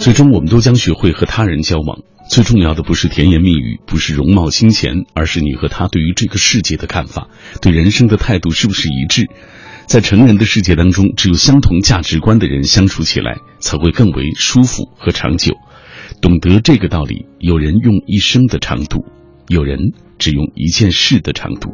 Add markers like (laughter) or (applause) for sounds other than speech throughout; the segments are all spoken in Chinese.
最终，我们都将学会和他人交往。最重要的不是甜言蜜语，不是容貌金钱，而是你和他对于这个世界的看法，对人生的态度是不是一致？在成人的世界当中，只有相同价值观的人相处起来才会更为舒服和长久。懂得这个道理，有人用一生的长度，有人只用一件事的长度。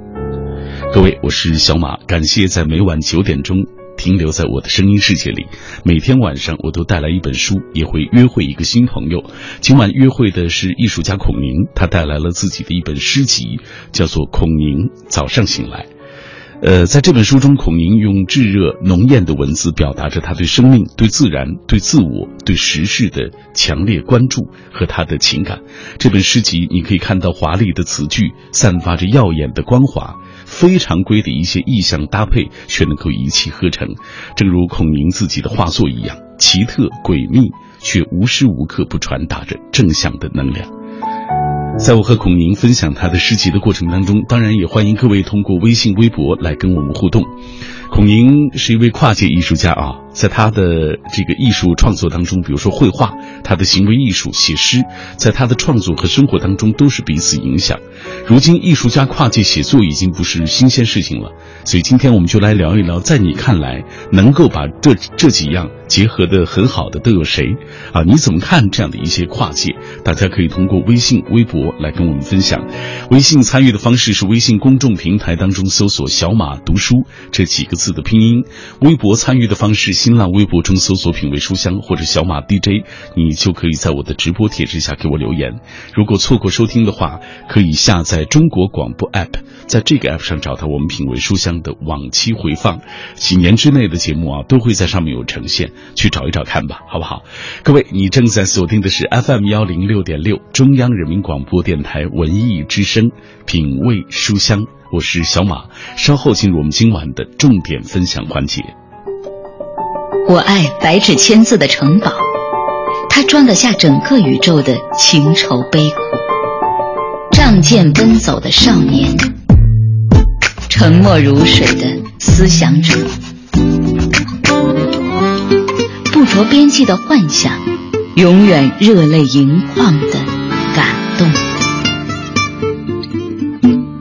各位，我是小马，感谢在每晚九点钟。停留在我的声音世界里，每天晚上我都带来一本书，也会约会一个新朋友。今晚约会的是艺术家孔宁，他带来了自己的一本诗集，叫做《孔宁早上醒来》。呃，在这本书中，孔宁用炙热浓艳的文字表达着他对生命、对自然、对自我、对时事的强烈关注和他的情感。这本诗集，你可以看到华丽的词句，散发着耀眼的光华。非常规的一些意象搭配，却能够一气呵成，正如孔宁自己的画作一样，奇特诡秘，却无时无刻不传达着正向的能量。在我和孔宁分享他的诗集的过程当中，当然也欢迎各位通过微信、微博来跟我们互动。孔宁是一位跨界艺术家啊，在他的这个艺术创作当中，比如说绘画，他的行为艺术、写诗，在他的创作和生活当中都是彼此影响。如今，艺术家跨界写作已经不是新鲜事情了，所以今天我们就来聊一聊，在你看来能够把这这几样结合的很好的都有谁啊？你怎么看这样的一些跨界？大家可以通过微信、微博来跟我们分享。微信参与的方式是微信公众平台当中搜索“小马读书”这几个字的拼音；微博参与的方式，新浪微博中搜索“品味书香”或者“小马 DJ”，你就可以在我的直播帖之下给我留言。如果错过收听的话，可以下载中国广播 app，在这个 app 上找到我们“品味书香”的往期回放，几年之内的节目啊都会在上面有呈现，去找一找看吧，好不好？各位，你正在锁定的是 FM 幺零六点六，中央人民广播电台文艺之声，品味书香，我是小马。稍后进入我们今晚的重点分享环节。我爱白纸千字的城堡，它装得下整个宇宙的情愁悲苦。仗剑奔走的少年，沉默如水的思想者，不着边际的幻想，永远热泪盈眶的感动。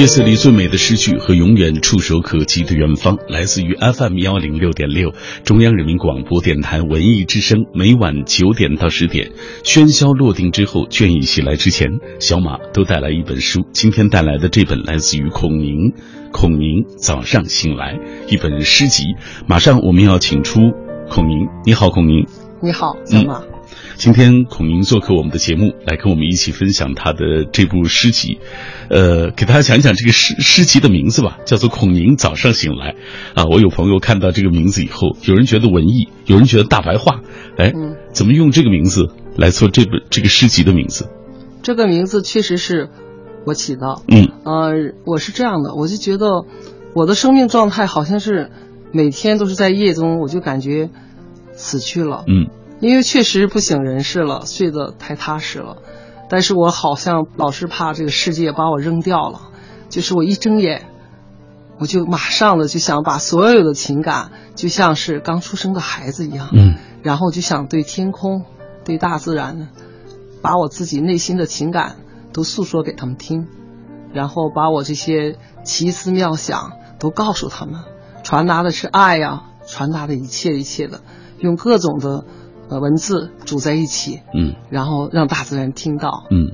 夜色里最美的诗句和永远触手可及的远方，来自于 FM 幺零六点六中央人民广播电台文艺之声。每晚九点到十点，喧嚣落定之后，倦意袭来之前，小马都带来一本书。今天带来的这本来自于孔宁，孔宁早上醒来一本诗集。马上我们要请出孔宁，你好，孔宁。你好，小马。今天孔宁做客我们的节目，来跟我们一起分享他的这部诗集，呃，给大家讲一讲这个诗诗集的名字吧，叫做《孔宁早上醒来》啊。我有朋友看到这个名字以后，有人觉得文艺，有人觉得大白话，哎，怎么用这个名字来做这本这个诗集的名字？这个名字确实是我起的，嗯，呃，我是这样的，我就觉得我的生命状态好像是每天都是在夜中，我就感觉死去了，嗯。因为确实不省人事了，睡得太踏实了，但是我好像老是怕这个世界把我扔掉了，就是我一睁眼，我就马上的就想把所有的情感，就像是刚出生的孩子一样，嗯，然后就想对天空，对大自然，把我自己内心的情感都诉说给他们听，然后把我这些奇思妙想都告诉他们，传达的是爱呀，传达的一切一切的，用各种的。呃，文字组在一起，嗯，然后让大自然听到，嗯，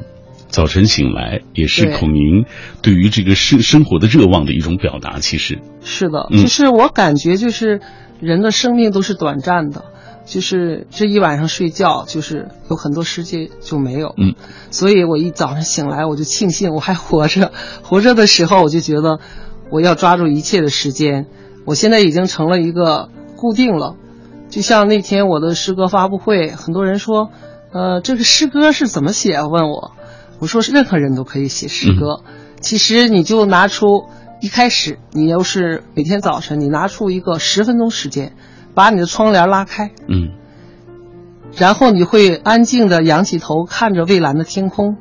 早晨醒来也是孔宁对于这个生生活的热望的一种表达，其实是的，就是我感觉就是人的生命都是短暂的，就是这一晚上睡觉，就是有很多世界就没有，嗯，所以我一早上醒来，我就庆幸我还活着，活着的时候我就觉得我要抓住一切的时间，我现在已经成了一个固定了。就像那天我的诗歌发布会，很多人说，呃，这个诗歌是怎么写？问我，我说是任何人都可以写诗歌。其实你就拿出一开始，你要是每天早晨你拿出一个十分钟时间，把你的窗帘拉开，嗯，然后你会安静的仰起头看着蔚蓝的天空，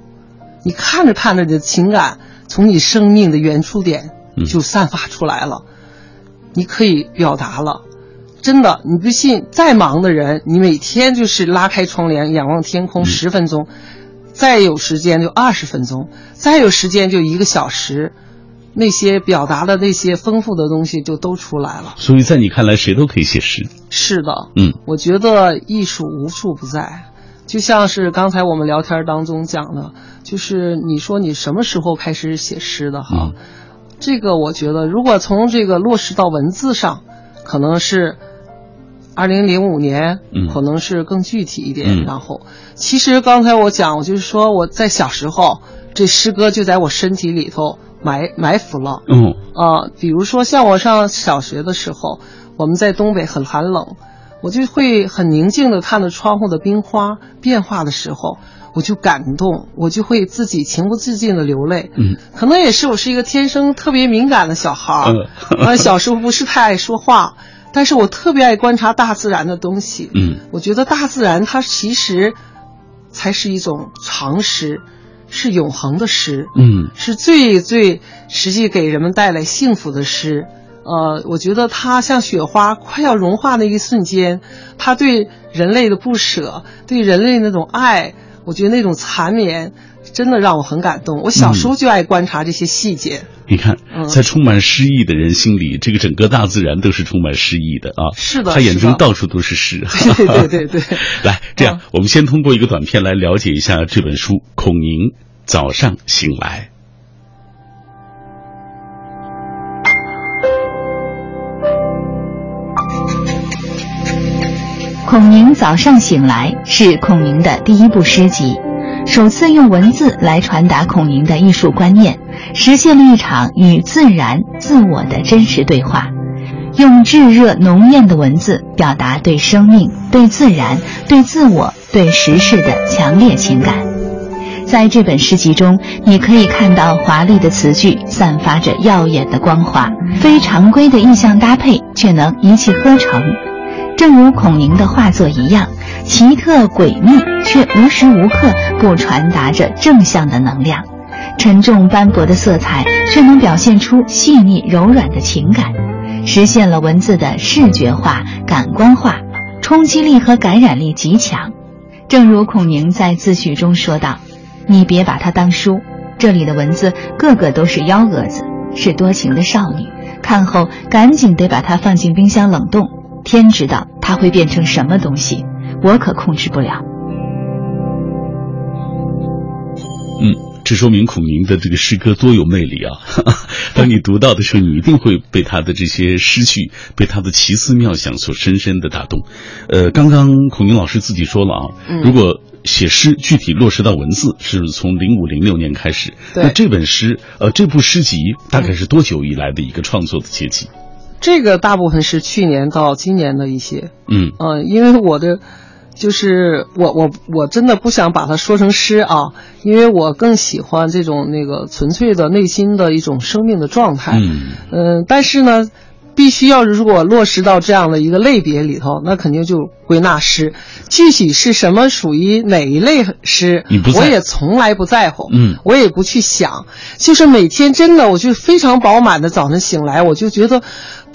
你看着看着，你的情感从你生命的原初点就散发出来了，你可以表达了。真的，你不信，再忙的人，你每天就是拉开窗帘仰望天空十分钟，再有时间就二十分钟，再有时间就一个小时。那些表达的那些丰富的东西就都出来了。所以在你看来，谁都可以写诗。是的，嗯，我觉得艺术无处不在，就像是刚才我们聊天当中讲的，就是你说你什么时候开始写诗的哈？这个我觉得，如果从这个落实到文字上，可能是二零零五年，可能是更具体一点。然后，其实刚才我讲，我就是说我在小时候，这诗歌就在我身体里头。埋埋伏了，嗯啊，比如说像我上小学的时候，我们在东北很寒冷，我就会很宁静的看着窗户的冰花变化的时候，我就感动，我就会自己情不自禁的流泪，嗯，可能也是我是一个天生特别敏感的小孩儿，啊，(laughs) 小时候不是太爱说话，但是我特别爱观察大自然的东西，嗯，我觉得大自然它其实才是一种常识。是永恒的诗，嗯，是最最实际给人们带来幸福的诗。呃，我觉得它像雪花快要融化的一瞬间，它对人类的不舍，对人类那种爱，我觉得那种缠绵，真的让我很感动。我小时候就爱观察这些细节。你看，在充满诗意的人心里，这个整个大自然都是充满诗意的啊。是的，他眼中到处都是诗。(laughs) 对对对对。(laughs) 来，这样我们先通过一个短片来了解一下这本书《孔宁早上醒来》。孔宁早上醒来是孔宁的第一部诗集，首次用文字来传达孔宁的艺术观念，实现了一场与自然、自我的真实对话。用炙热浓艳的文字表达对生命、对自然、对自我、对时事的强烈情感。在这本诗集中，你可以看到华丽的词句散发着耀眼的光华，非常规的意象搭配却能一气呵成。正如孔宁的画作一样，奇特诡秘，却无时无刻不传达着正向的能量。沉重斑驳的色彩，却能表现出细腻柔软的情感，实现了文字的视觉化、感官化，冲击力和感染力极强。正如孔宁在自序中说道：“你别把它当书，这里的文字个个都是幺蛾子，是多情的少女，看后赶紧得把它放进冰箱冷冻。”天知道它会变成什么东西，我可控制不了。嗯，这说明孔明的这个诗歌多有魅力啊！(laughs) 当你读到的时候，你一定会被他的这些诗句、被他的奇思妙想所深深的打动。呃，刚刚孔明老师自己说了啊，如果写诗具体落实到文字，是从零五零六年开始。那这本诗，呃，这部诗集大概是多久以来的一个创作的契机？这个大部分是去年到今年的一些，嗯嗯，因为我的，就是我我我真的不想把它说成诗啊，因为我更喜欢这种那个纯粹的内心的一种生命的状态，嗯嗯，但是呢。必须要如果落实到这样的一个类别里头，那肯定就归纳诗。具体是什么属于哪一类诗，我也从来不在乎。嗯，我也不去想。就是每天真的，我就非常饱满的早晨醒来，我就觉得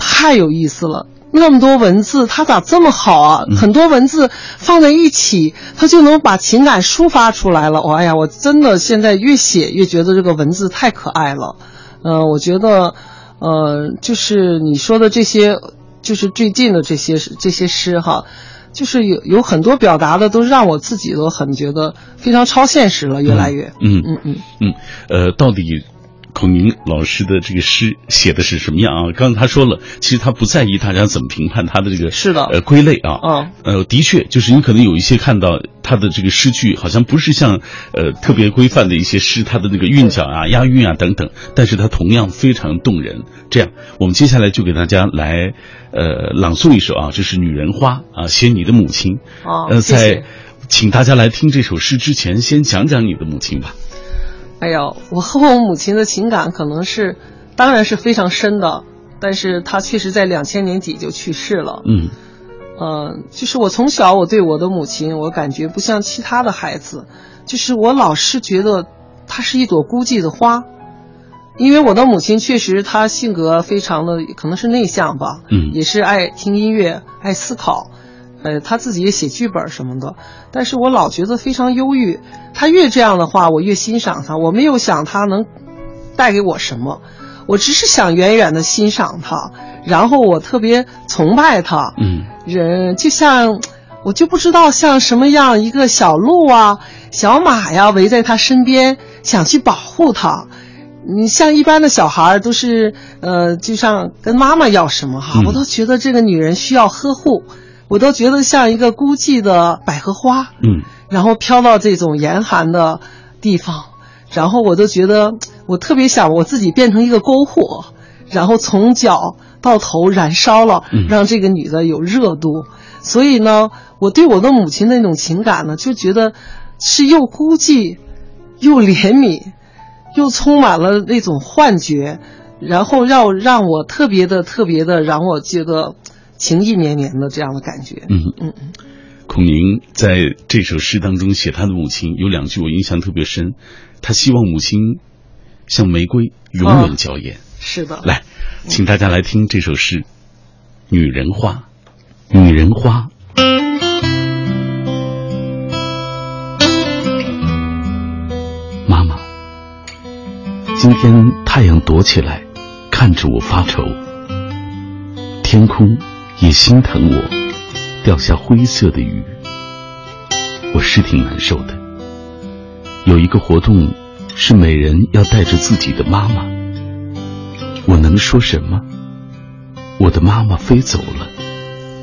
太有意思了。那么多文字，它咋这么好啊？很多文字放在一起，它就能把情感抒发出来了。我哎呀，我真的现在越写越觉得这个文字太可爱了。呃，我觉得。呃，就是你说的这些，就是最近的这些这些诗哈，就是有有很多表达的都让我自己都很觉得非常超现实了，越来越。嗯嗯嗯嗯，呃，到底。孔明老师的这个诗写的是什么样啊？刚才他说了，其实他不在意大家怎么评判他的这个是的呃归类啊。嗯呃，的确，就是你可能有一些看到他的这个诗句，好像不是像呃特别规范的一些诗，他的那个韵脚啊、押韵啊等等，但是他同样非常动人。这样，我们接下来就给大家来呃朗诵一首啊，这是《女人花》啊，写你的母亲。哦，呃，在请大家来听这首诗之前，先讲讲你的母亲吧。哎呦，我和我母亲的情感可能是，当然是非常深的，但是她确实在两千年底就去世了。嗯，呃，就是我从小我对我的母亲，我感觉不像其他的孩子，就是我老是觉得她是一朵孤寂的花，因为我的母亲确实她性格非常的可能是内向吧，嗯。也是爱听音乐，爱思考，呃，他自己也写剧本什么的，但是我老觉得非常忧郁，他越这样的话，我越欣赏他，我没有想他能带给我什么，我只是想远远的欣赏他，然后我特别崇拜他，嗯。人就像我就不知道像什么样一个小鹿啊、小马呀围在他身边，想去保护他。你像一般的小孩都是呃，就像跟妈妈要什么哈，嗯我都觉得这个女人需要呵护，我都觉得像一个孤寂的百合花，嗯然后飘到这种严寒的地方，然后我都觉得我特别想我自己变成一个篝火，然后从脚到头燃烧了嗯，让这个女的有热度。所以呢，我对我的母亲那种情感呢，就觉得是又孤寂，又怜悯，又充满了那种幻觉，然后让让我特别的特别的让我觉得情意绵绵的这样的感觉。嗯嗯嗯。孔宁在这首诗当中写他的母亲，有两句我印象特别深，他希望母亲像玫瑰永远娇艳。是的，来，请大家来听这首诗《女人花》。女人花，妈妈，今天太阳躲起来，看着我发愁，天空也心疼我，掉下灰色的雨，我是挺难受的。有一个活动是每人要带着自己的妈妈。我能说什么？我的妈妈飞走了，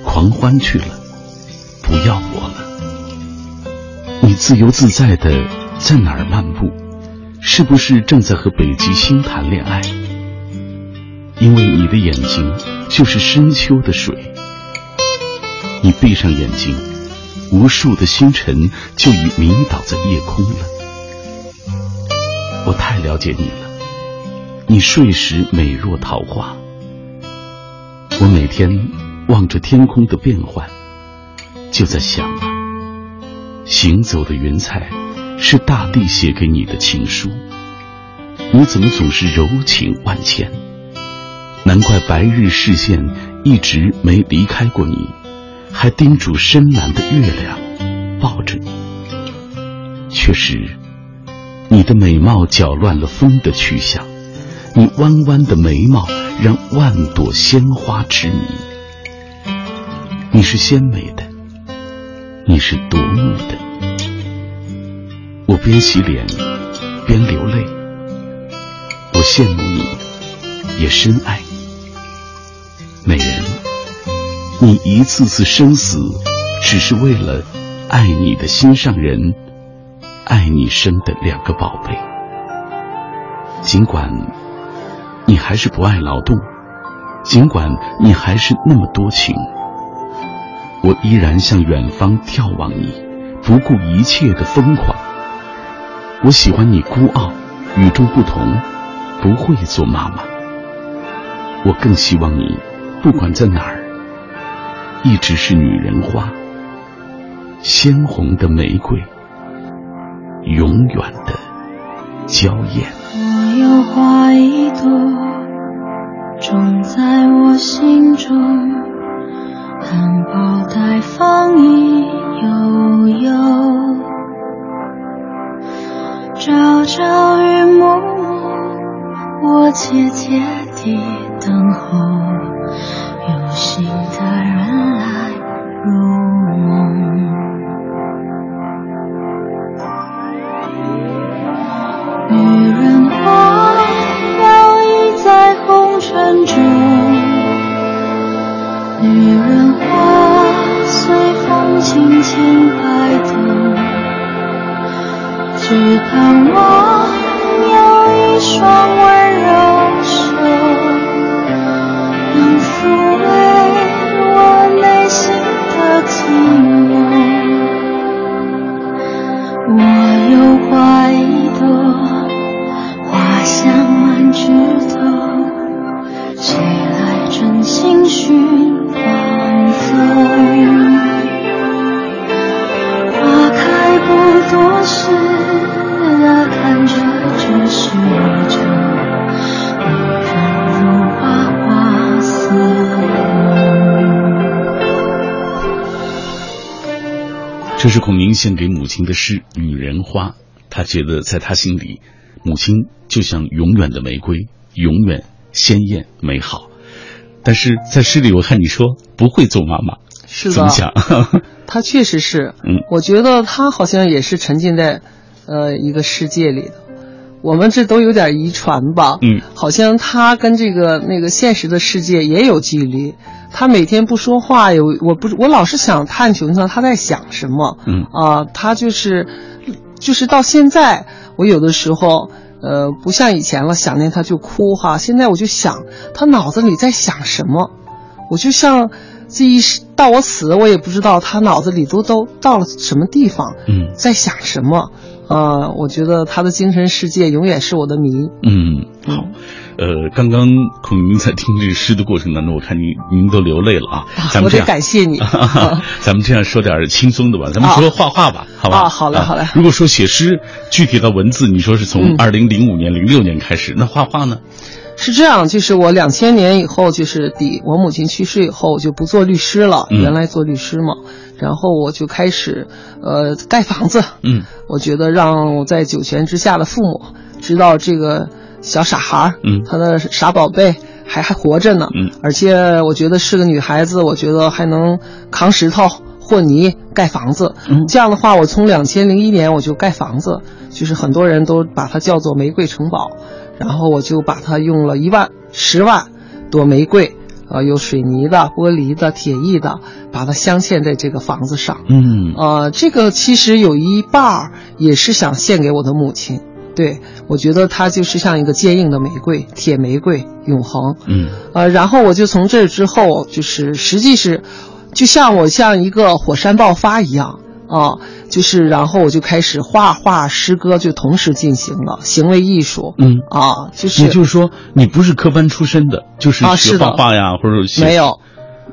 狂欢去了，不要我了。你自由自在的在哪儿漫步？是不是正在和北极星谈恋爱？因为你的眼睛就是深秋的水。你闭上眼睛，无数的星辰就已迷倒在夜空了。我太了解你了。你睡时美若桃花，我每天望着天空的变幻，就在想啊，行走的云彩是大地写给你的情书，你怎么总是柔情万千？难怪白日视线一直没离开过你，还叮嘱深蓝的月亮抱着你。确实，你的美貌搅乱了风的去向。你弯弯的眉毛让万朵鲜花痴迷。你是鲜美的，你是夺目的。我边洗脸边流泪，我羡慕你，也深爱你一次次生死，只是为了爱你的心上人，爱你生的两个宝贝。尽管。你还是不爱劳动，尽管你还是那么多情，我依然向远方眺望你，不顾一切的疯狂。我喜欢你孤傲、与众不同，不会做妈妈。我更希望你，不管在哪儿，一直是女人花，鲜红的玫瑰，永远的娇艳。我有花一朵，种在我心中，含苞待放意悠悠，朝朝与暮暮，我切切地等候，有心亲爱的，只盼望有一双温柔手，能抚慰我内心的寂寞。是，看着这世界，如花花。这是孔明献给母亲的诗，女人花。他觉得在他心里，母亲就像永远的玫瑰，永远鲜艳美好。但是在诗里，我看你说不会做妈妈。是的，怎么想？(laughs) 他确实是，嗯，我觉得他好像也是沉浸在，呃，一个世界里的。我们这都有点遗传吧，嗯，好像他跟这个那个现实的世界也有距离。他每天不说话，有我不我老是想探求他他在想什么，嗯啊，他就是，就是到现在，我有的时候，呃，不像以前了，想念他就哭哈。现在我就想他脑子里在想什么，我就像这一到我死，我也不知道他脑子里都都到了什么地方，嗯在想什么。呃，我觉得他的精神世界永远是我的谜。嗯，好，呃，刚刚孔明在听这诗的过程当中，我看您您都流泪了啊，咱我得们这样。感谢你。(laughs) 啊咱们这样说点轻松的吧，咱们说画画吧，好吧？啊好嘞好嘞如果说写诗，具体的文字，你说是从嗯二零零五年、零六年开始，那画画呢？是这样，就是我两千年以后，就是抵我母亲去世以后，我就不做律师了。嗯。原来做律师嘛，然后我就开始，呃，盖房子。嗯。(laughs) 我觉得让我在九泉之下的父母知道这个小傻孩儿，嗯。他的傻宝贝还还活着呢，嗯。而且我觉得是个女孩子，我觉得还能扛石头和泥盖房子。嗯。这样的话，我从两千零一年我就盖房子，就是很多人都把它叫做玫瑰城堡，然后我就把它用了一万十万朵玫瑰。呃，有水泥的、玻璃的、铁艺的，把它镶嵌在这个房子上。嗯呃，这个其实有一半儿也是想献给我的母亲。对我觉得它就是像一个坚硬的玫瑰，铁玫瑰，永恒。嗯呃，然后我就从这之后，就是实际是，就像我像一个火山爆发一样啊、就是然后我就开始画画、诗歌就同时进行了，行为艺术。嗯，啊，就是也就是说，你不是科班出身的，就是学画画呀，或者写没。有，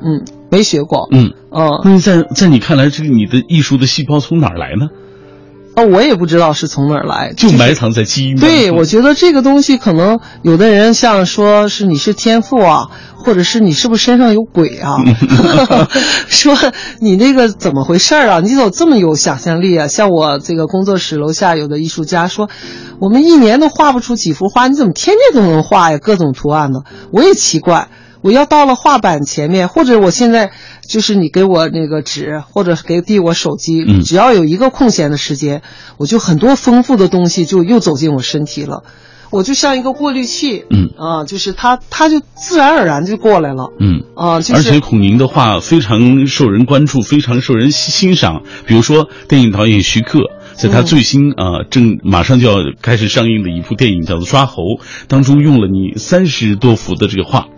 嗯，没学过。嗯，嗯，那在在你看来，这个你的艺术的细胞从哪儿来呢？哦，我也不知道是从哪儿来，就埋藏在基因。对，我觉得这个东西可能有的人像说是你是天赋啊，或者是你是不是身上有鬼啊？(laughs) 说你那个怎么回事儿啊？你怎么这么有想象力啊？像我这个工作室楼下有的艺术家说，我们一年都画不出几幅画，你怎么天天都能画呀？各种图案呢，我也奇怪。我要到了画板前面，或者我现在就是你给我那个纸，或者给递我手机，嗯只要有一个空闲的时间，我就很多丰富的东西就又走进我身体了，我就像一个过滤器，嗯啊，就是它它就自然而然就过来了，嗯。啊，就而且孔宁的画非常受人关注，非常受人欣欣赏。比如说，电影导演徐克在他嗯最新啊、呃正马上就要开始上映的一部电影叫做《抓猴》当中，用了你三十多幅的这个画。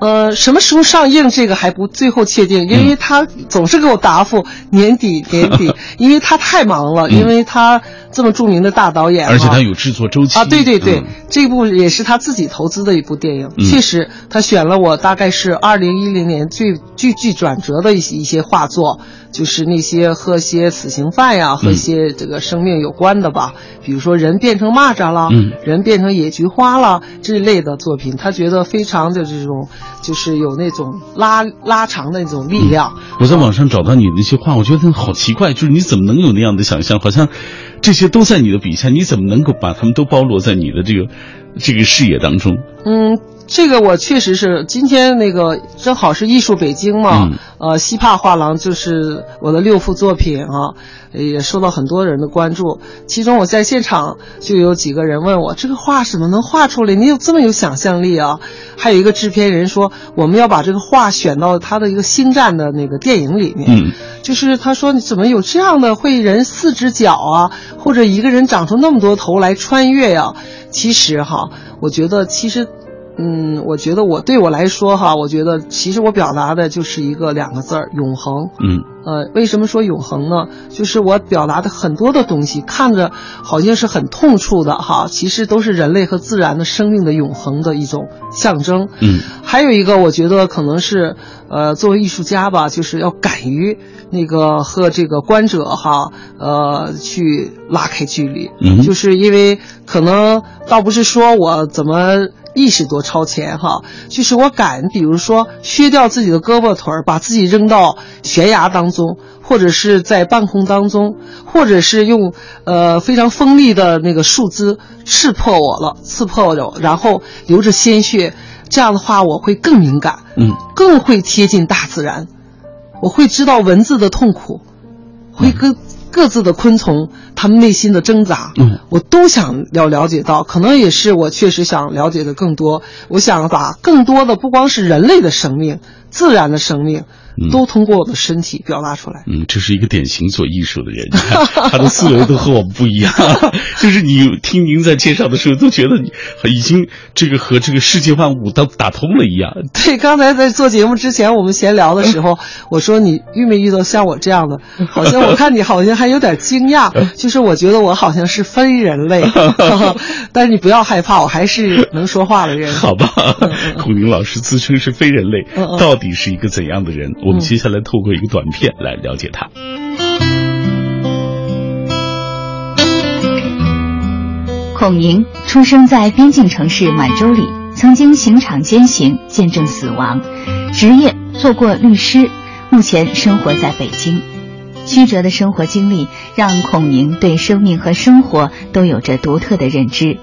呃，什么时候上映这个还不最后确定，因为他总是给我答复年底年底，(laughs) 因为他太忙了，嗯。因为他这么著名的大导演，而且他有制作周期。啊，对对对，嗯。这部也是他自己投资的一部电影。嗯。确实，他选了我大概是二零一零年最最具转折的一些一些画作，就是那些和些死刑犯呀，和一些这个生命有关的吧，比如说人变成蚂蚱了，嗯人变成野菊花了这类的作品，他觉得非常的这种，就是有那种拉拉长的那种力量。我在网上找到你那些画，我觉得好奇怪，就是你怎么能有那样的想象？好像这些都在你的笔下，你怎么能够把他们都包罗在你的这个这个视野当中？嗯，这个我确实是今天那个正好是艺术北京嘛，嗯呃，西帕画廊就是我的六幅作品啊，也受到很多人的关注。其中我在现场就有几个人问我，这个画怎么能画出来？你有这么有想象力啊？还有一个制片人说，我们要把这个画选到他的一个星战的那个电影里面。嗯就是他说你怎么有这样的会人四只脚啊，或者一个人长出那么多头来穿越呀、其实哈，我觉得其实，嗯，我觉得我对我来说哈，我觉得其实我表达的就是一个两个字儿永恒。嗯呃，为什么说永恒呢？就是我表达的很多的东西，看着好像是很痛处的哈，其实都是人类和自然的生命的永恒的一种象征。嗯还有一个，我觉得可能是，呃，作为艺术家吧，就是要敢于那个和这个观者哈，呃，去拉开距离。嗯就是因为可能倒不是说我怎么意识多超前哈，就是我敢，比如说削掉自己的胳膊腿儿，把自己扔到悬崖当中，或者是在半空当中，或者是用呃非常锋利的那个树枝刺破我了，刺破我，然后流着鲜血，这样的话我会更敏感，嗯，更会贴近大自然，我会知道文字的痛苦，会跟。各自的昆虫，他们内心的挣扎，嗯，我都想要了解到，可能也是我确实想了解的更多。我想把更多的不光是人类的生命，自然的生命。都通过我的身体表达出来。嗯，这是一个典型做艺术的人，(laughs) 他的思维都和我们不一样。(laughs) 就是你听您在介绍的时候，都觉得你已经这个和这个世界万物都打通了一样。对，刚才在做节目之前，我们闲聊的时候，(laughs) 我说你遇没遇到像我这样的？好像我看你好像还有点惊讶，就是我觉得我好像是非人类，但是你不要害怕，我还是能说话的人。好吧，孔宁老师自称是非人类，到底是一个怎样的人？我们接下来透过一个短片来了解他。孔宁出生在边境城市满洲里，曾经刑场监刑，见证死亡，职业做过律师，目前生活在北京。曲折的生活经历让孔宁对生命和生活都有着独特的认知，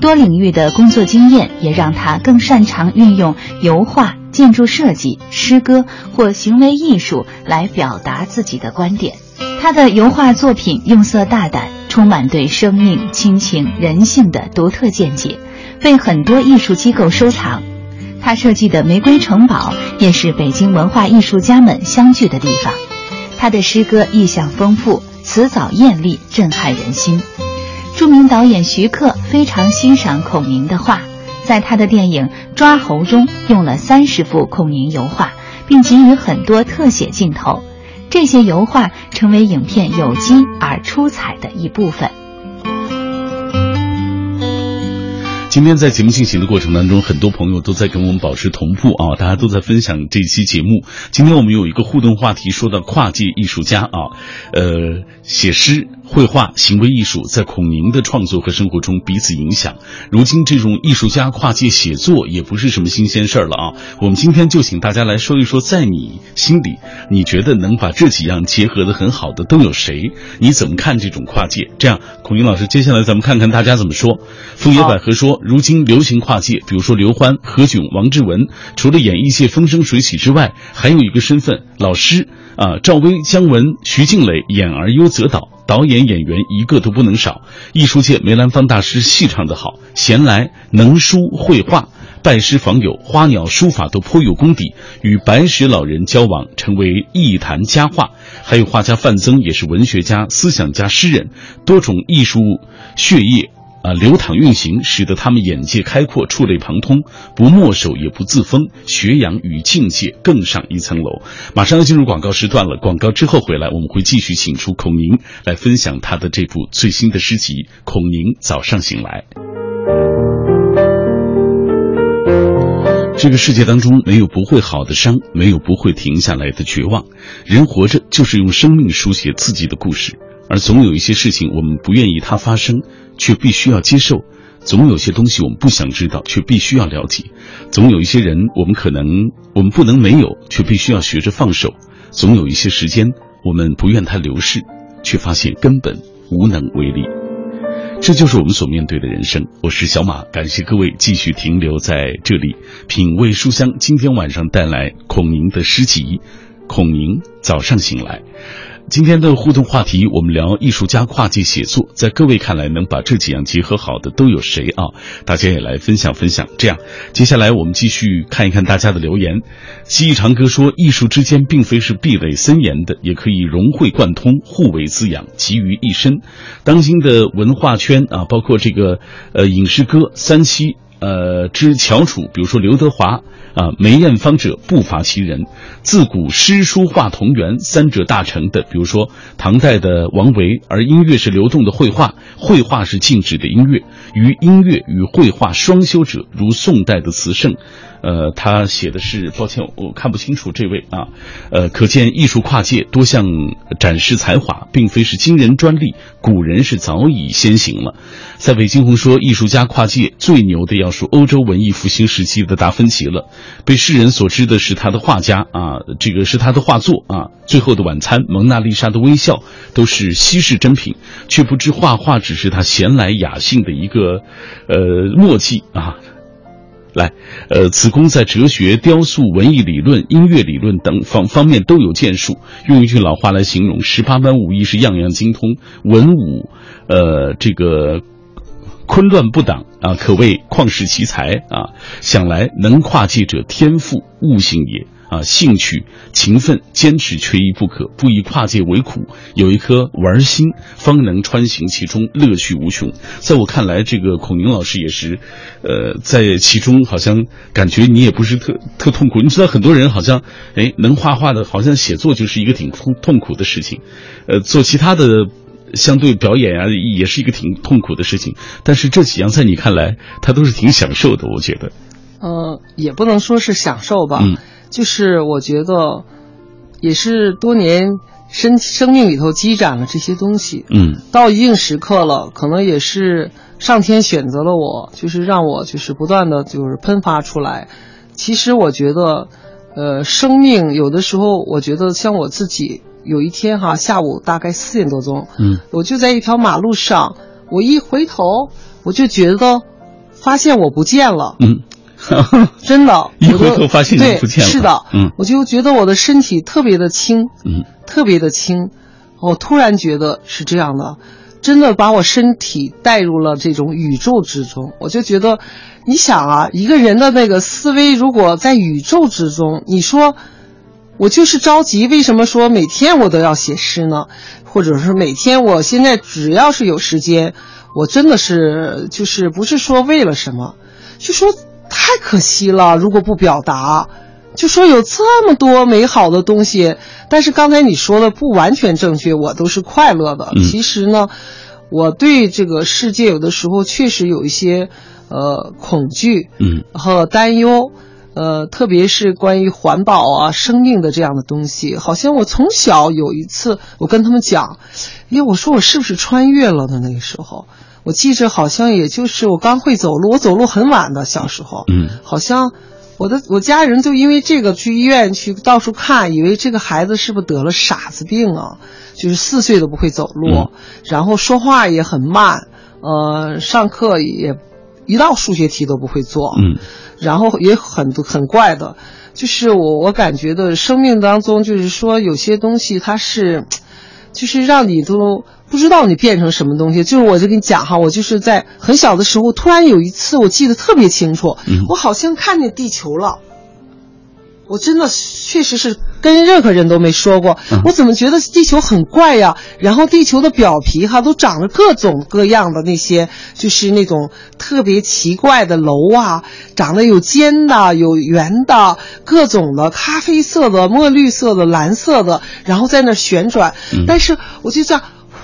多领域的工作经验也让他更擅长运用油画。建筑设计、诗歌或行为艺术来表达自己的观点。他的油画作品用色大胆，充满对生命、亲情、人性的独特见解，被很多艺术机构收藏。他设计的玫瑰城堡也是北京文化艺术家们相聚的地方。他的诗歌意象丰富，词藻艳丽，震撼人心。著名导演徐克非常欣赏孔明的画。在他的电影《抓猴》中用了三十幅孔宁油画，并给予很多特写镜头，这些油画成为影片有机而出彩的一部分。今天在节目进行的过程当中，很多朋友都在跟我们保持同步啊，大家都在分享这期节目。今天我们有一个互动话题，说到跨界艺术家啊，呃，写诗。绘画、行为艺术在孔宁的创作和生活中彼此影响。如今，这种艺术家跨界写作也不是什么新鲜事儿了啊！我们今天就请大家来说一说，在你心里，你觉得能把这几样结合的很好的都有谁？你怎么看这种跨界？这样，孔宁老师，接下来咱们看看大家怎么说。枫叶百合说，如今流行跨界，比如说刘欢、何炅、王志文，除了演艺界风生水起之外，还有一个身份——老师啊！赵薇、姜文、徐静蕾，演而优则导。导演、演员一个都不能少。艺术界梅兰芳大师戏唱得好，闲来能书绘画，拜师访友，花鸟书法都颇有功底。与白石老人交往，成为艺坛佳话。还有画家范曾，也是文学家、思想家、诗人，多种艺术血液。啊，流淌运行，使得他们眼界开阔，触类旁通，不墨守也不自封，学养与境界更上一层楼。马上要进入广告时段了，广告之后回来，我们会继续请出孔宁来分享他的这部最新的诗集《孔宁早上醒来》。这个世界当中没有不会好的伤，没有不会停下来的绝望。人活着就是用生命书写自己的故事。而总有一些事情我们不愿意它发生，却必须要接受；总有些东西我们不想知道，却必须要了解；总有一些人我们可能我们不能没有，却必须要学着放手；总有一些时间我们不愿它流逝，却发现根本无能为力。这就是我们所面对的人生。我是小马，感谢各位继续停留在这里，品味书香。今天晚上带来孔宁的诗集《孔宁早上醒来》。今天的互动话题，我们聊艺术家跨界写作，在各位看来，能把这几样结合好的都有谁啊？大家也来分享分享。这样，接下来我们继续看一看大家的留言。蜥蜴长歌说，艺术之间并非是壁垒森严的，也可以融会贯通，互为滋养，集于一身。当今的文化圈啊，包括这个呃影视歌三栖。呃，之翘楚，比如说刘德华啊，梅艳芳者不乏其人。自古诗书画同源，三者大成的，比如说唐代的王维。而音乐是流动的绘画，绘画是静止的音乐。于音乐与绘画双修者，如宋代的词圣，呃，他写的是，抱歉，我看不清楚这位啊，呃，可见艺术跨界多项展示才华，并非是今人专利，古人是早已先行了。在北京红说，艺术家跨界最牛的要数欧洲文艺复兴时期的达芬奇了，被世人所知的是他的画家啊，这个是他的画作啊，《最后的晚餐》《蒙娜丽莎的微笑》都是稀世珍品，却不知画画只是他闲来雅兴的一个呃墨迹啊。来，呃，子贡在哲学、雕塑、文艺理论、音乐理论等方方面都有建树。用一句老话来形容，十八般武艺是样样精通，文武，呃，这个昆乱不挡啊，可谓旷世奇才啊。想来能跨界者，天赋悟性也。啊，兴趣、勤奋、坚持缺一不可，不以跨界为苦，有一颗玩心，方能穿行其中，乐趣无穷。在我看来，这个孔宁老师也是，呃，在其中好像感觉你也不是特特痛苦。你知道，很多人好像，哎，能画画的，好像写作就是一个挺痛痛苦的事情，呃，做其他的相对表演啊，也是一个挺痛苦的事情。但是这几样在你看来，他都是挺享受的，我觉得。呃，也不能说是享受吧。嗯。就是我觉得，也是多年生生命里头积攒了这些东西，嗯，到一定时刻了，可能也是上天选择了我，就是让我就是不断的就是喷发出来。其实我觉得，呃，生命有的时候，我觉得像我自己，有一天哈下午大概四点多钟，嗯，我就在一条马路上，我一回头，我就觉得发现我不见了，嗯。(laughs) 真的，一回头发现你不见了。是的，嗯，我就觉得我的身体特别的轻，嗯，特别的轻。我突然觉得是这样的，真的把我身体带入了这种宇宙之中。我就觉得，你想啊，一个人的那个思维如果在宇宙之中，你说我就是着急，为什么说每天我都要写诗呢？或者是每天我现在只要是有时间，我真的是就是不是说为了什么，就说。太可惜了，如果不表达，就说有这么多美好的东西。但是刚才你说的不完全正确，我都是快乐的。其实呢，我对这个世界有的时候确实有一些呃恐惧，嗯，和担忧，呃，特别是关于环保啊、生命的这样的东西。好像我从小有一次，我跟他们讲，哎，我说我是不是穿越了的那个时候。我记着，好像也就是我刚会走路，我走路很晚的小时候，嗯，好像我的我家人就因为这个去医院去到处看，以为这个孩子是不是得了傻子病啊？就是四岁都不会走路，然后说话也很慢，呃，上课也一道数学题都不会做，嗯，然后也很很怪的，就是我我感觉的生命当中，就是说有些东西它是，就是让你都。不知道你变成什么东西，就是我就跟你讲哈，我就是在很小的时候，突然有一次我记得特别清楚，我好像看见地球了。我真的确实是跟任何人都没说过，我怎么觉得地球很怪呀？然后地球的表皮哈都长着各种各样的那些，就是那种特别奇怪的楼啊，长得有尖的、有圆的，各种的咖啡色的、墨绿色的、蓝色的，然后在那旋转。但是我就这样。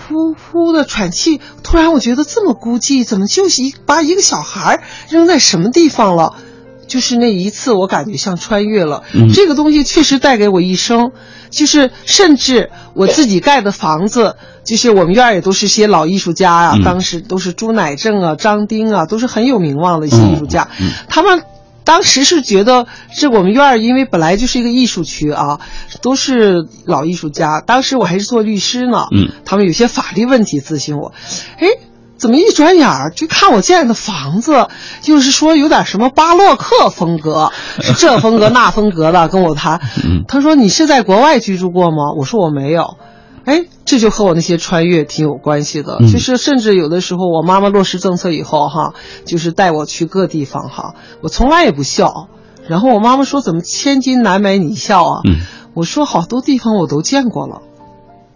呼呼的喘气，突然我觉得这么孤寂，怎么就是一把一个小孩扔在什么地方了？就是那一次，我感觉像穿越了。这个东西确实带给我一生，就是甚至我自己盖的房子，就是我们院儿也都是些老艺术家啊，当时都是朱乃正啊、张丁啊，都是很有名望的一些艺术家，他们。当时是觉得是我们院儿，因为本来就是一个艺术区啊，都是老艺术家。当时我还是做律师呢，嗯，他们有些法律问题咨询我，哎，怎么一转眼儿就看我建的房子，就是说有点什么巴洛克风格，(laughs) 是这风格那风格的，跟我谈。他说你是在国外居住过吗？我说我没有。哎，这就和我那些穿越挺有关系的。就是，甚至有的时候，我妈妈落实政策以后，哈，就是带我去各地方，哈，我从来也不笑。然后我妈妈说：“怎么千金难买你笑啊？”我说：“好多地方我都见过了，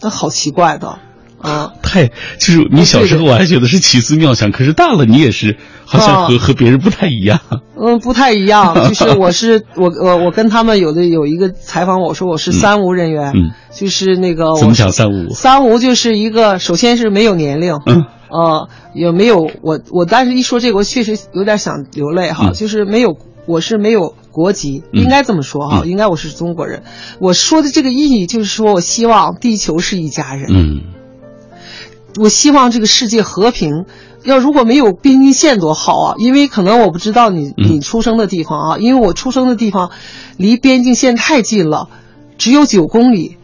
那好奇怪的。”啊，太就是你小时候我还觉得是奇思妙想，可是大了你也是好像和和别人不太一样。嗯，不太一样，(laughs) 就是我是我我我跟他们有的有一个采访，我说我是三无人员，嗯，就是那个怎么讲三无？三无就是一个，首先是没有年龄，嗯，呃，也没有我我，但是一说这个我确实有点想流泪哈，就是没有我是没有国籍，嗯。应该这么说哈，嗯。应该我是中国人。我说的这个意义就是说我希望地球是一家人，嗯我希望这个世界和平。要如果没有边境线多好啊！因为可能我不知道你嗯你出生的地方啊，因为我出生的地方离边境线太近了，只有九公里。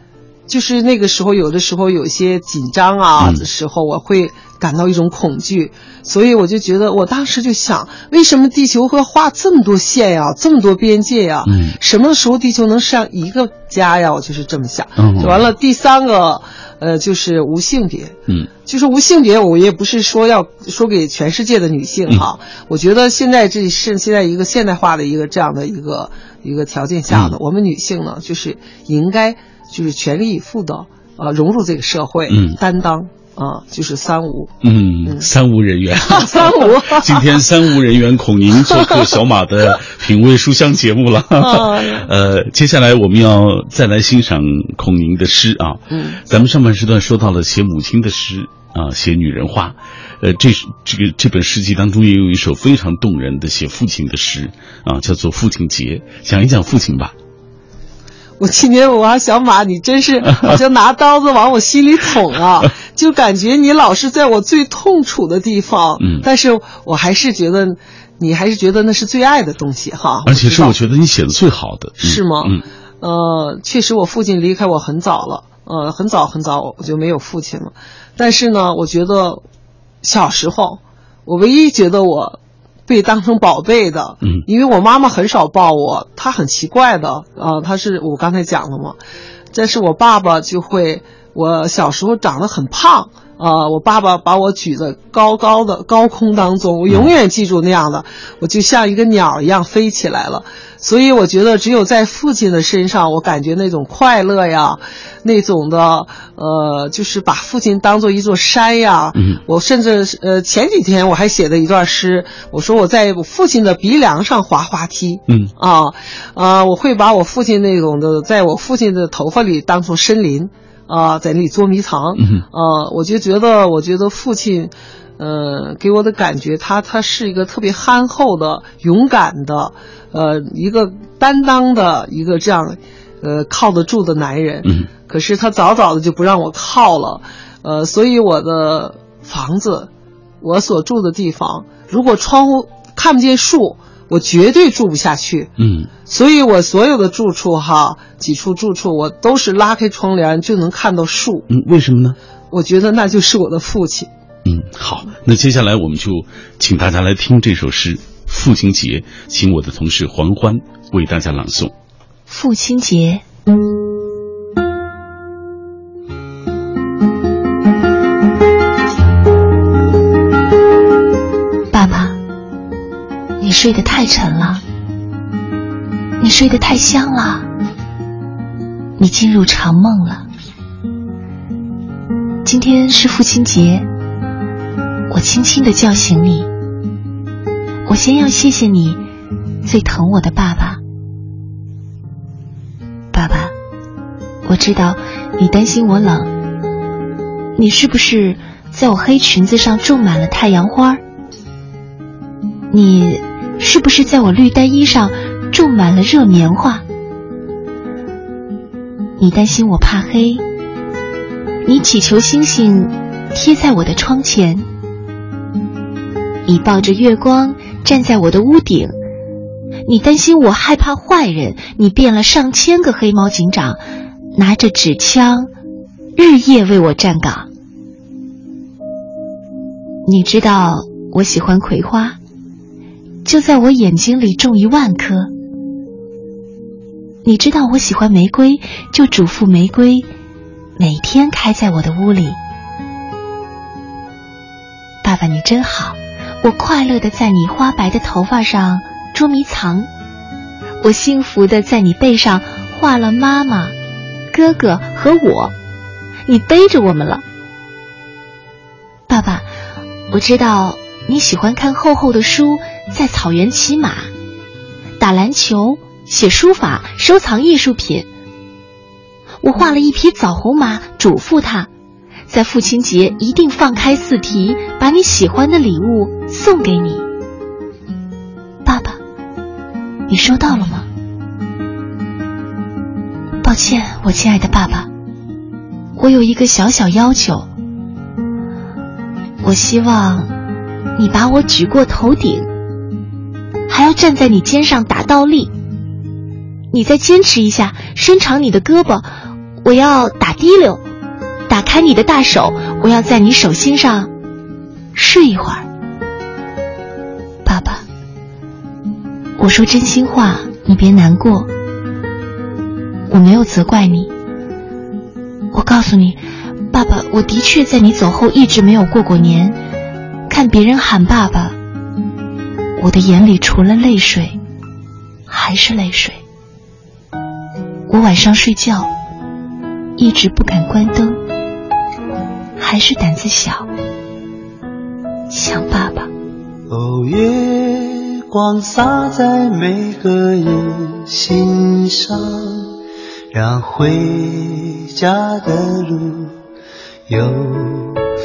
就是那个时候，有的时候有一些紧张啊嗯的时候，我会感到一种恐惧，所以我就觉得，我当时就想，为什么地球会画这么多线呀，这么多边界呀？嗯什么时候地球能上一个家呀？我就是这么想。嗯完了，第三个，呃，就是无性别。嗯。就是无性别，我也不是说要说给全世界的女性哈，我觉得现在这是现在一个现代化的一个这样的一个一个条件下的，嗯。我们女性呢，就是应该就是全力以赴的呃融入这个社会，嗯。担当啊、就是三无。嗯，三无人员，(laughs) 三无 (laughs) 今天三无人员孔宁做客小马的品味书香节目了。哎 (laughs) 呃，接下来我们要再来欣赏孔宁的诗啊。嗯，咱们上半时段说到了写母亲的诗啊，写女人话。呃，这是这个这本诗集当中也有一首非常动人的写父亲的诗啊，叫做《父亲节》，讲一讲父亲吧。我今年我还小马，你真是 (laughs) 好像拿刀子往我心里捅啊！(laughs) 就感觉你老是在我最痛楚的地方，嗯但是我还是觉得，你还是觉得那是最爱的东西哈。而且是我觉得你写的最好的，嗯是吗？嗯呃，确实我父亲离开我很早了，呃，很早很早我就没有父亲了。但是呢，我觉得小时候，我唯一觉得我被当成宝贝的，嗯因为我妈妈很少抱我，她很奇怪的，啊、她是我刚才讲了嘛，但是我爸爸就会，我小时候长得很胖。啊、我爸爸把我举在高高的高空当中，我永远记住那样的，我就像一个鸟一样飞起来了。所以我觉得，只有在父亲的身上，我感觉那种快乐呀，那种的，呃，就是把父亲当做一座山呀。嗯我甚至呃前几天我还写了一段诗，我说我在我父亲的鼻梁上滑滑梯。嗯啊，啊，我会把我父亲那种的，在我父亲的头发里当做森林，啊，在那里捉迷藏，嗯啊，我就觉得，我觉得父亲，呃，给我的感觉，他他是一个特别憨厚的、勇敢的，呃，一个担当的一个这样，呃，靠得住的男人。嗯可是他早早的就不让我靠了，呃，所以我的房子，我所住的地方，如果窗户看不见树，我绝对住不下去。嗯所以我所有的住处哈，几处住处我都是拉开窗帘就能看到树。嗯，为什么呢？我觉得那就是我的父亲。嗯，好，那接下来我们就请大家来听这首诗《父亲节》，请我的同事黄欢为大家朗诵。父亲节，睡得太沉了，你睡得太香了，你进入长梦了。今天是父亲节，我轻轻地叫醒你。我先要谢谢你，最疼我的爸爸。爸爸，我知道你担心我冷，你是不是在我黑裙子上种满了太阳花？你是不是在我绿单衣上种满了热棉花？你担心我怕黑，你祈求星星贴在我的窗前，你抱着月光站在我的屋顶。你担心我害怕坏人，你变了上千个黑猫警长，拿着纸枪，日夜为我站岗。你知道我喜欢葵花，就在我眼睛里种一万颗。你知道我喜欢玫瑰，就嘱咐玫瑰每天开在我的屋里。爸爸，你真好，我快乐的在你花白的头发上。捉迷藏，我幸福的在你背上画了妈妈、哥哥和我，你背着我们了。爸爸，我知道你喜欢看厚厚的书，在草原骑马、打篮球、写书法、收藏艺术品。我画了一匹枣红马，嘱咐他，在父亲节一定放开四蹄，把你喜欢的礼物送给你。爸爸。你收到了吗？抱歉，我亲爱的爸爸，我有一个小小要求，我希望你把我举过头顶，还要站在你肩上打倒立。你再坚持一下，伸长你的胳膊，我要打滴溜。打开你的大手，我要在你手心上睡一会儿。爸爸，我说真心话，你别难过。我没有责怪你。我告诉你，爸爸，我的确在你走后一直没有过过年。看别人喊爸爸，我的眼里除了泪水，还是泪水。我晚上睡觉一直不敢关灯，还是胆子小，想爸爸。哦，月光洒在每个人心上。让回家的路有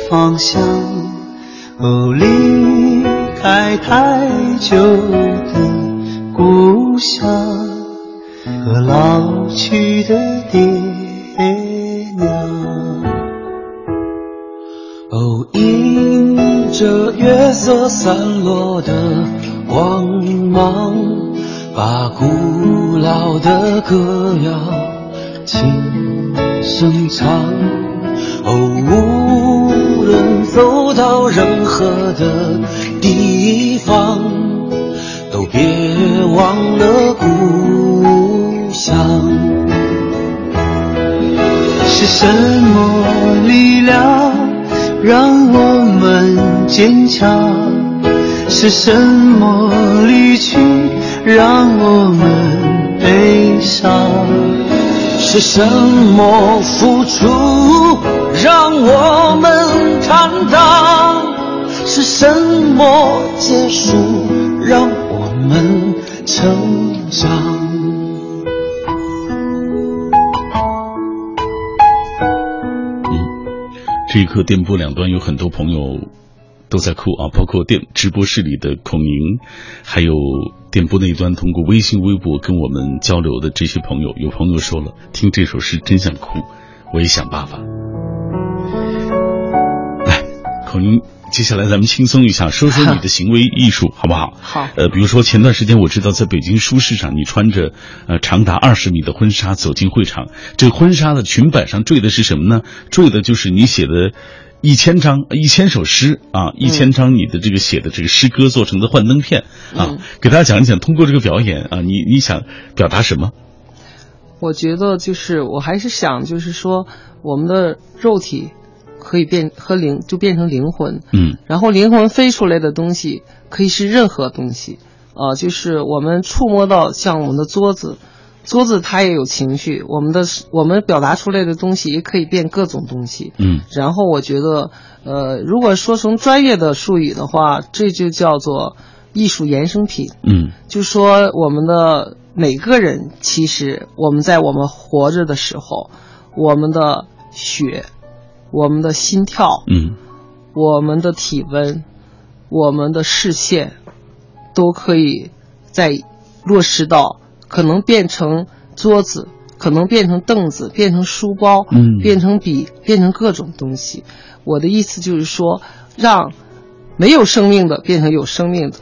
方向。哦，离开太久的故乡和老去的爹娘。哦，迎着月色散落的光芒，把古老的歌谣。轻声唱，哦，无论走到任何的地方，都别忘了故乡。是什么力量让我们坚强？是什么离去让我们悲伤？是什么付出让我们坦荡？是什么结束让我们成长？嗯，这一刻电波两端有很多朋友。都在哭啊！包括电直播室里的孔宁，还有电波那一端通过微信、微博跟我们交流的这些朋友，有朋友说了，听这首诗真想哭，我也想办法。来，孔宁，接下来咱们轻松一下，说说你的行为艺术，好不好？好。呃，比如说前段时间我知道在北京书市上，你穿着呃长达二十米的婚纱走进会场，这婚纱的裙摆上缀的是什么呢？缀的就是你写的。一千张、一千首诗啊，一千张你的这个写的这个诗歌做成的幻灯片啊，给大家讲一讲，通过这个表演啊，你你想表达什么？我觉得就是我还是想就是说，我们的肉体可以变和灵就变成灵魂，嗯，然后灵魂飞出来的东西可以是任何东西啊，就是我们触摸到像我们的桌子。桌子它也有情绪，我们的我们表达出来的东西也可以变各种东西。嗯，然后我觉得，呃，如果说从专业的术语的话，这就叫做艺术衍生品。嗯，就说我们的每个人，其实我们在我们活着的时候，我们的血、我们的心跳、嗯，我们的体温、我们的视线，都可以在落实到。可能变成桌子，可能变成凳子，变成书包，嗯，变成笔，变成各种东西。我的意思就是说，让没有生命的变成有生命的，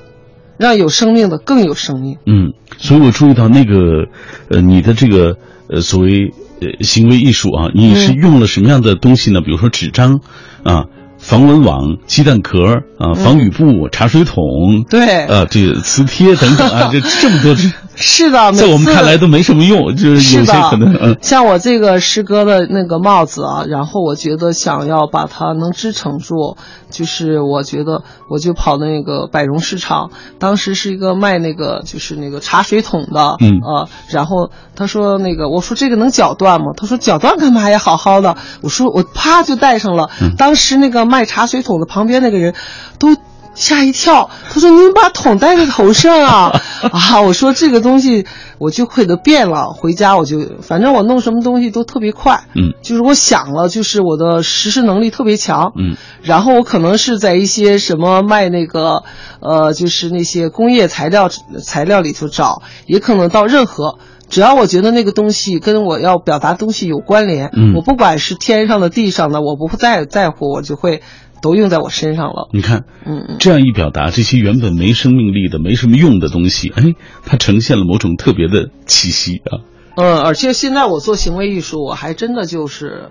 让有生命的更有生命。嗯，所以我注意到那个，呃，你的这个呃所谓呃行为艺术啊，你是用了什么样的东西呢？比如说纸张，啊。防蚊网、鸡蛋壳啊，防雨布、茶水桶，对，啊，这个磁贴等等啊，这这么多，是的，在我们看来都没什么用，就是有些可能，嗯，像我这个师哥的那个帽子啊，然后我觉得想要把它能支撑住，就是我觉得我就跑那个百荣市场，当时是一个卖那个就是那个茶水桶的，嗯啊，然后他说那个我说这个能绞断吗？他说绞断干嘛呀？好好的，我说我啪就戴上了，当时那个。卖茶水桶的旁边那个人，都吓一跳。他说：“你把桶戴在头上啊？(laughs) ”啊，我说这个东西我就会得变了。回家我就反正我弄什么东西都特别快，嗯，就是我想了，就是我的实施能力特别强，嗯。然后我可能是在一些什么卖那个呃，就是那些工业材料材料里头找，也可能到任何。只要我觉得那个东西跟我要表达东西有关联，嗯我不管是天上的、地上的，我不在在乎，我就会都用在我身上了。你看，嗯嗯，这样一表达，这些原本没生命力的、没什么用的东西，哎，它呈现了某种特别的气息啊。嗯，而且现在我做行为艺术，我还真的就是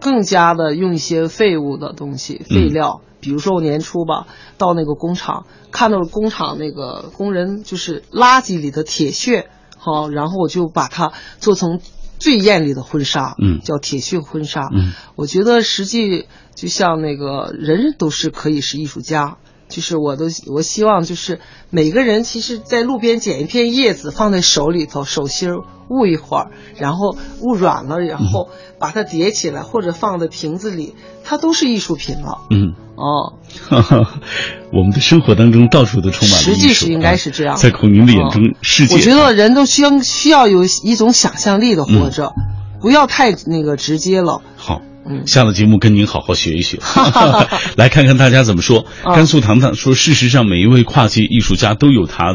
更加的用一些废物的东西、废料，比如说我年初吧，到那个工厂看到了工厂那个工人就是垃圾里的铁屑，好、然后我就把它做成最艳丽的婚纱，嗯叫铁屑婚纱。嗯我觉得实际就像那个人人都是可以是艺术家。就是我都我希望就是每个人其实，在路边捡一片叶子放在手里头，手心捂一会儿，然后捂软了，然后把它叠起来，或者放在瓶子里，它都是艺术品了。嗯，哦，(laughs) 我们的生活当中到处都充满了实际是应该是这样啊在孔宁的眼中，嗯世界我觉得人都需要需要有一种想象力的活着，不要太那个直接了。好。嗯下了节目跟您好好学一学，(laughs) (laughs) 来看看大家怎么说。啊甘肃糖糖说，事实上每一位跨界艺术家都有他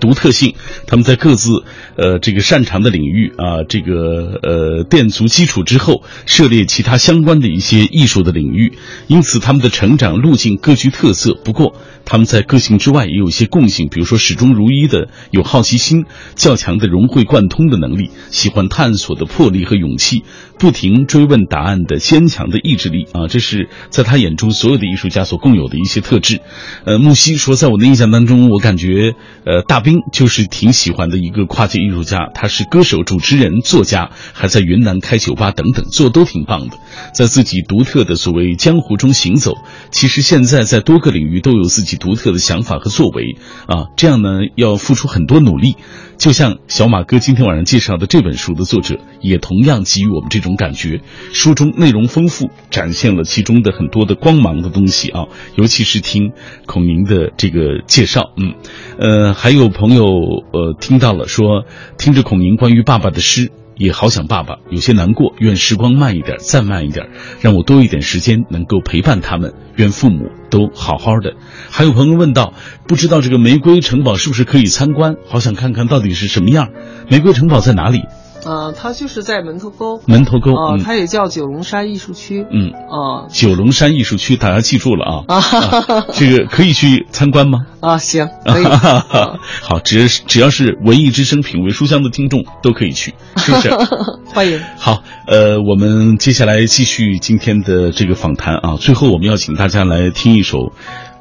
独独特性，他们在各自呃这个擅长的领域啊，这个呃奠足基础之后，涉猎其他相关的一些艺术的领域，因此他们的成长路径各具特色。不过他们在个性之外也有一些共性，比如说始终如一的有好奇心，较强的融会贯通的能力，喜欢探索的魄力和勇气，不停追问答案的坚强的意志力啊，这是在他眼中所有的艺术家所共有的一些特质。呃，木西说，在我的印象当中，我感觉呃大兵就是挺喜欢的一个跨界艺术家，他是歌手、主持人、作家，还在云南开酒吧等等，做都挺棒的，在自己独特的所谓江湖中行走。其实现在在多个领域都有自己独特的想法和作为啊，这样呢要付出很多努力。就像小马哥今天晚上介绍的这本书的作者，也同样给予我们这种感觉。书中内容丰富，展现了其中的很多的光芒的东西啊，尤其是听孔宁的这个介绍，嗯，呃，还有朋友呃听到了说，听着孔宁关于爸爸的诗。也好想爸爸，有些难过，愿时光慢一点，再慢一点，让我多一点时间能够陪伴他们。愿父母都好好的。还有朋友问到，不知道这个玫瑰城堡是不是可以参观？好想看看到底是什么样。玫瑰城堡在哪里？啊、它就是在门头沟。门头沟，啊、嗯它也叫九龙山艺术区。嗯，啊九龙山艺术区，大家记住了啊。(laughs) 啊啊这个可以去参观吗？啊，行，(laughs) 可以。啊 (laughs) 好，只是只要是文艺之声、品味书香的听众都可以去，是不是？欢迎。好，呃，我们接下来继续今天的这个访谈啊。最后，我们要请大家来听一首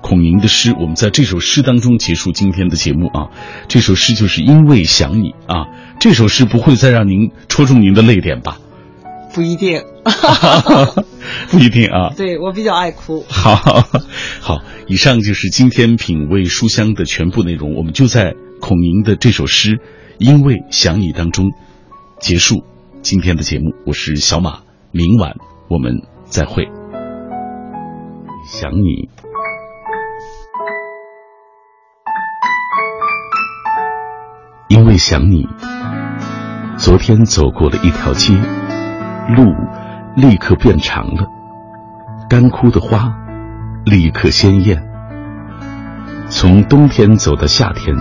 孔宁的诗。我们在这首诗当中结束今天的节目啊。这首诗就是因为想你啊。这首诗不会再让您戳中您的泪点吧？不一定。(laughs) 不一定啊。对我比较爱哭。(laughs) 好，好，以上就是今天品味书香的全部内容。我们就在孔宁的这首诗《因为想你》当中结束今天的节目。我是小马，明晚我们再会。想你，因为想你，昨天走过了一条街，路立刻变长了。干枯的花立刻鲜艳。从冬天走到夏天，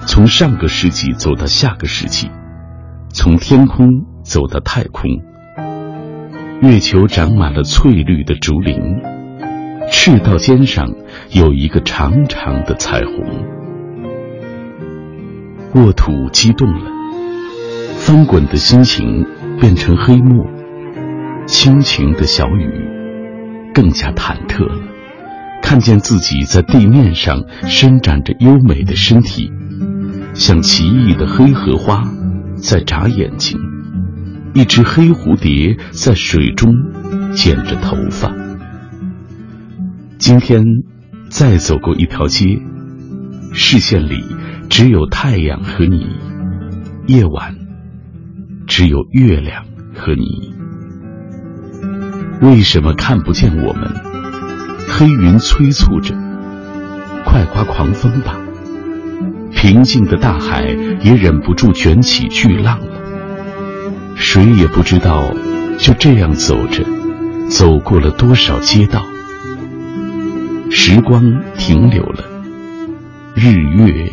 从上个世纪走到下个世纪，从天空走到太空。月球长满了翠绿的竹林，赤道尖上有一个长长的彩虹。沃土激动了，翻滚的心情变成黑墨，轻轻的小雨。更加忐忑了，看见自己在地面上伸展着优美的身体，像奇异的黑荷花在眨眼睛，一只黑蝴蝶在水中剪着头发。今天再走过一条街，视线里只有太阳和你，夜晚只有月亮和你。为什么看不见我们？黑云催促着，快刮狂风吧！平静的大海也忍不住卷起巨浪了。谁也不知道，就这样走着，走过了多少街道。时光停留了，日月